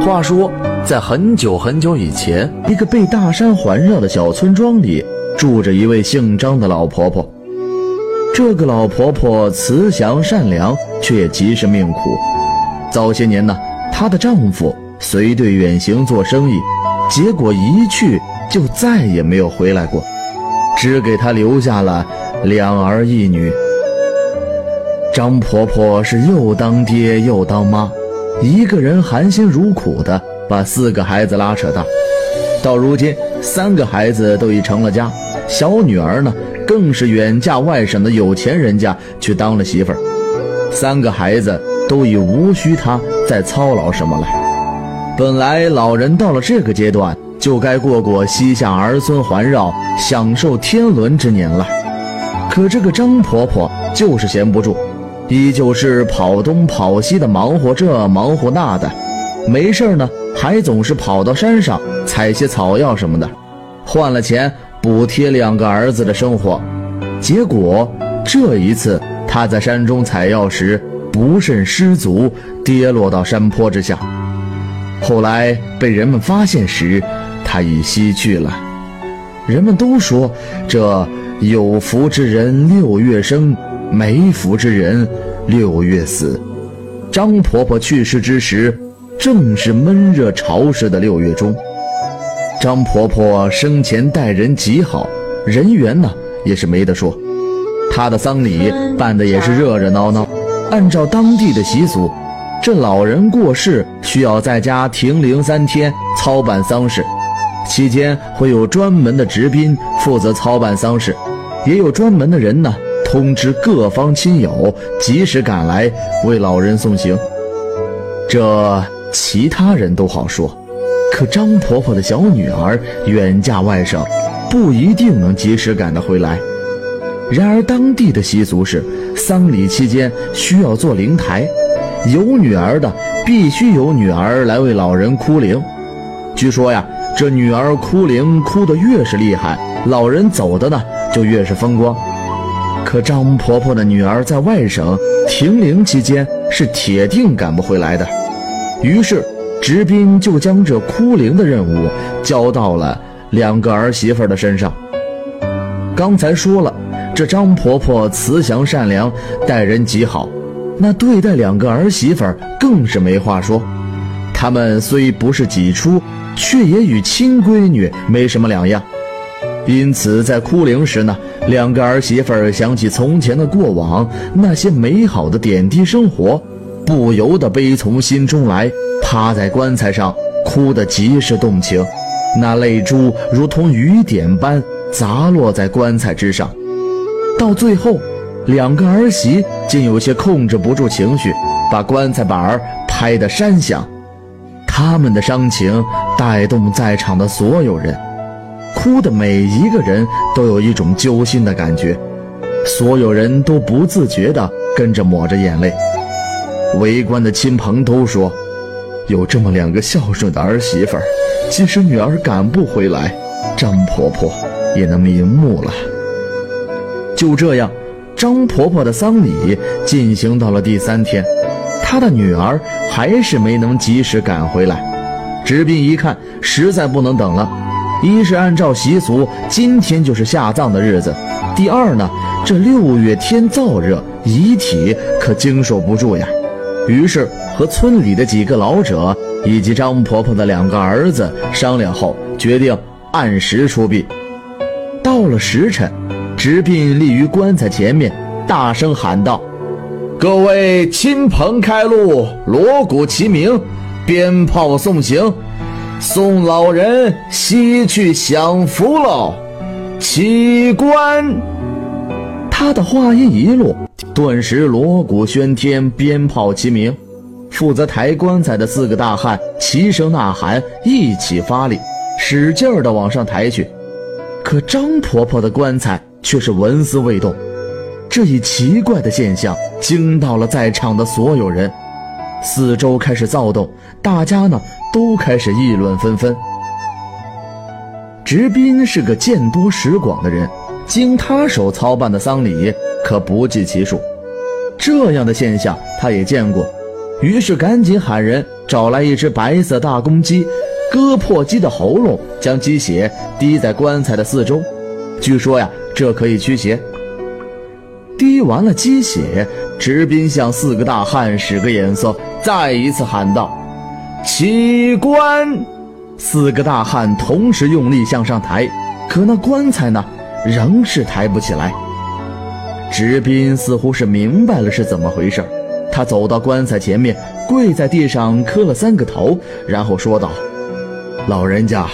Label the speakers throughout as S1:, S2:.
S1: 话说，在很久很久以前，一个被大山环绕的小村庄里，住着一位姓张的老婆婆。这个老婆婆慈祥善良，却也极是命苦。早些年呢，她的丈夫随队远行做生意，结果一去就再也没有回来过，只给她留下了两儿一女。张婆婆是又当爹又当妈。一个人含辛茹苦地把四个孩子拉扯大，到如今三个孩子都已成了家，小女儿呢更是远嫁外省的有钱人家去当了媳妇儿，三个孩子都已无需她再操劳什么了。本来老人到了这个阶段，就该过过膝下儿孙环绕、享受天伦之年了，可这个张婆婆就是闲不住。依旧是跑东跑西的忙活这忙活那的，没事呢，还总是跑到山上采些草药什么的，换了钱补贴两个儿子的生活。结果这一次他在山中采药时不慎失足，跌落到山坡之下。后来被人们发现时，他已西去了。人们都说这有福之人六月生。没福之人，六月死。张婆婆去世之时，正是闷热潮湿的六月中。张婆婆生前待人极好，人缘呢也是没得说。她的丧礼办的也是热热闹闹。按照当地的习俗，这老人过世需要在家停灵三天，操办丧事。期间会有专门的执宾负责操办丧事，也有专门的人呢。通知各方亲友及时赶来为老人送行。这其他人都好说，可张婆婆的小女儿远嫁外省，不一定能及时赶得回来。然而当地的习俗是，丧礼期间需要做灵台，有女儿的必须有女儿来为老人哭灵。据说呀，这女儿哭灵哭得越是厉害，老人走的呢就越是风光。可张婆婆的女儿在外省停灵期间是铁定赶不回来的，于是执斌就将这哭灵的任务交到了两个儿媳妇的身上。刚才说了，这张婆婆慈祥善良，待人极好，那对待两个儿媳妇更是没话说。她们虽不是己出，却也与亲闺女没什么两样。因此，在哭灵时呢。两个儿媳妇儿想起从前的过往，那些美好的点滴生活，不由得悲从心中来，趴在棺材上哭得极是动情，那泪珠如同雨点般砸落在棺材之上。到最后，两个儿媳竟有些控制不住情绪，把棺材板儿拍得山响。他们的伤情带动在场的所有人。哭的每一个人都有一种揪心的感觉，所有人都不自觉地跟着抹着眼泪。围观的亲朋都说：“有这么两个孝顺的儿媳妇儿，即使女儿赶不回来，张婆婆也能瞑目了。”就这样，张婆婆的丧礼进行到了第三天，她的女儿还是没能及时赶回来。执斌一看，实在不能等了。一是按照习俗，今天就是下葬的日子；第二呢，这六月天燥热，遗体可经受不住呀。于是和村里的几个老者以及张婆婆的两个儿子商量后，决定按时出殡。到了时辰，执殡立于棺材前面，大声喊道：“各位亲朋开路，锣鼓齐鸣，鞭炮送行。”送老人西去享福喽！起棺。他的话音一落，顿时锣鼓喧天，鞭炮齐鸣。负责抬棺材的四个大汉齐声呐喊，一起发力，使劲儿地往上抬去。可张婆婆的棺材却是纹丝未动。这一奇怪的现象惊到了在场的所有人，四周开始躁动，大家呢？都开始议论纷纷。直斌是个见多识广的人，经他手操办的丧礼可不计其数。这样的现象他也见过，于是赶紧喊人找来一只白色大公鸡，割破鸡的喉咙，将鸡血滴在棺材的四周。据说呀，这可以驱邪。滴完了鸡血，直宾向四个大汉使个眼色，再一次喊道：“起棺！”四个大汉同时用力向上抬，可那棺材呢，仍是抬不起来。直宾似乎是明白了是怎么回事，他走到棺材前面，跪在地上磕了三个头，然后说道：“老人家，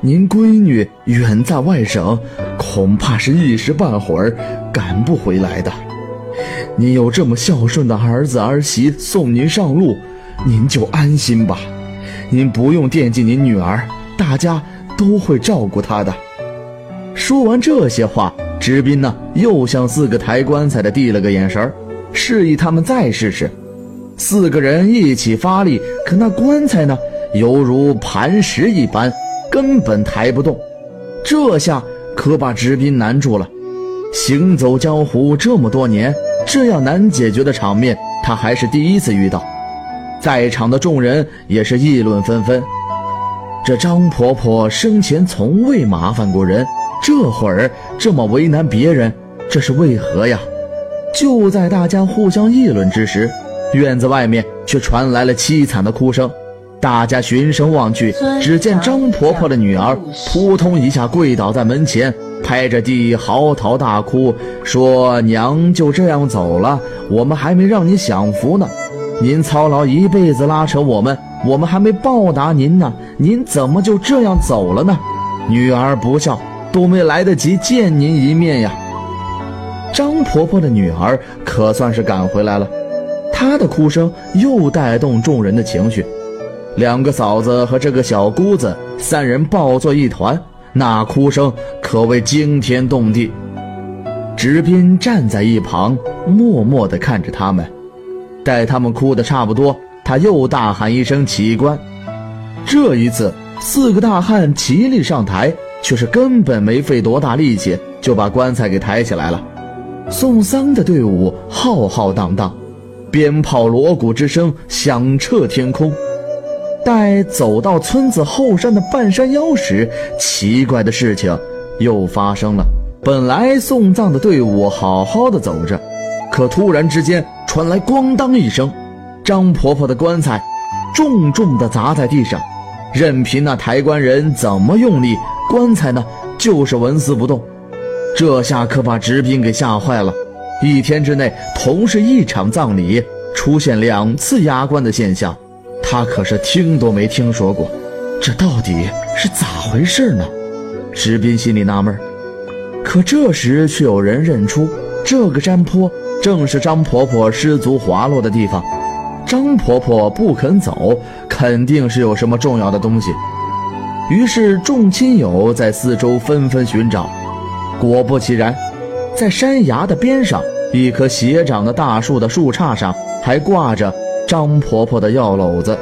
S1: 您闺女远在外省，恐怕是一时半会儿赶不回来的。您有这么孝顺的儿子儿媳送您上路，您就安心吧。您不用惦记您女儿，大家都会照顾她的。”说完这些话。直宾呢，又向四个抬棺材的递了个眼神示意他们再试试。四个人一起发力，可那棺材呢，犹如磐石一般，根本抬不动。这下可把直宾难住了。行走江湖这么多年，这样难解决的场面，他还是第一次遇到。在场的众人也是议论纷纷。这张婆婆生前从未麻烦过人。这会儿这么为难别人，这是为何呀？就在大家互相议论之时，院子外面却传来了凄惨的哭声。大家循声望去，只见张婆婆的女儿扑通一下跪倒在门前，拍着地嚎啕大哭，说：“娘就这样走了，我们还没让您享福呢。您操劳一辈子拉扯我们，我们还没报答您呢，您怎么就这样走了呢？女儿不孝。”都没来得及见您一面呀！张婆婆的女儿可算是赶回来了，她的哭声又带动众人的情绪。两个嫂子和这个小姑子三人抱作一团，那哭声可谓惊天动地。直宾站在一旁，默默地看着他们。待他们哭得差不多，他又大喊一声：“起棺！”这一次，四个大汉齐力上台。却是根本没费多大力气就把棺材给抬起来了。送丧的队伍浩浩荡荡，鞭炮锣鼓之声响彻天空。待走到村子后山的半山腰时，奇怪的事情又发生了。本来送葬的队伍好好的走着，可突然之间传来咣当一声，张婆婆的棺材重重地砸在地上，任凭那抬棺人怎么用力。棺材呢，就是纹丝不动，这下可把直宾给吓坏了。一天之内，同是一场葬礼，出现两次压棺的现象，他可是听都没听说过。这到底是咋回事呢？石斌心里纳闷。可这时却有人认出，这个山坡正是张婆婆失足滑落的地方。张婆婆不肯走，肯定是有什么重要的东西。于是，众亲友在四周纷纷寻找，果不其然，在山崖的边上，一棵斜长的大树的树杈上，还挂着张婆婆的药篓子。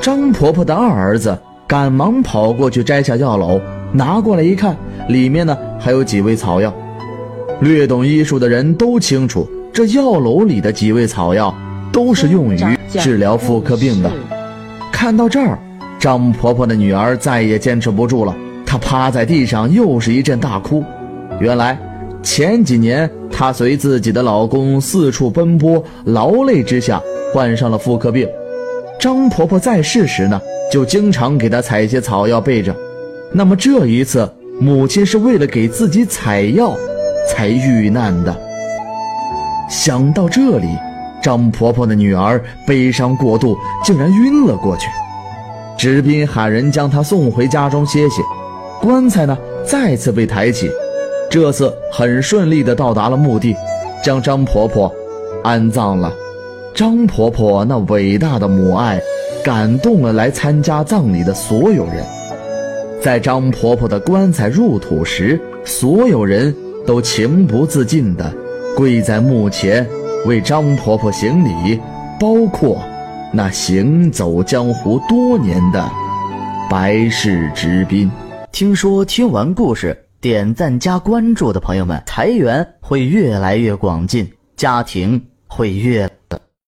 S1: 张婆婆的二儿子赶忙跑过去摘下药篓，拿过来一看，里面呢还有几味草药。略懂医术的人都清楚，这药篓里的几味草药都是用于治疗妇科病的。看到这儿。张婆婆的女儿再也坚持不住了，她趴在地上，又是一阵大哭。原来前几年她随自己的老公四处奔波，劳累之下患上了妇科病。张婆婆在世时呢，就经常给她采些草药备着。那么这一次，母亲是为了给自己采药，才遇难的。想到这里，张婆婆的女儿悲伤过度，竟然晕了过去。直宾喊人将她送回家中歇歇，棺材呢再次被抬起，这次很顺利地到达了墓地，将张婆婆安葬了。张婆婆那伟大的母爱，感动了来参加葬礼的所有人。在张婆婆的棺材入土时，所有人都情不自禁地跪在墓前为张婆婆行礼，包括。那行走江湖多年的白氏直宾，
S2: 听说听完故事点赞加关注的朋友们，财源会越来越广进，家庭会越。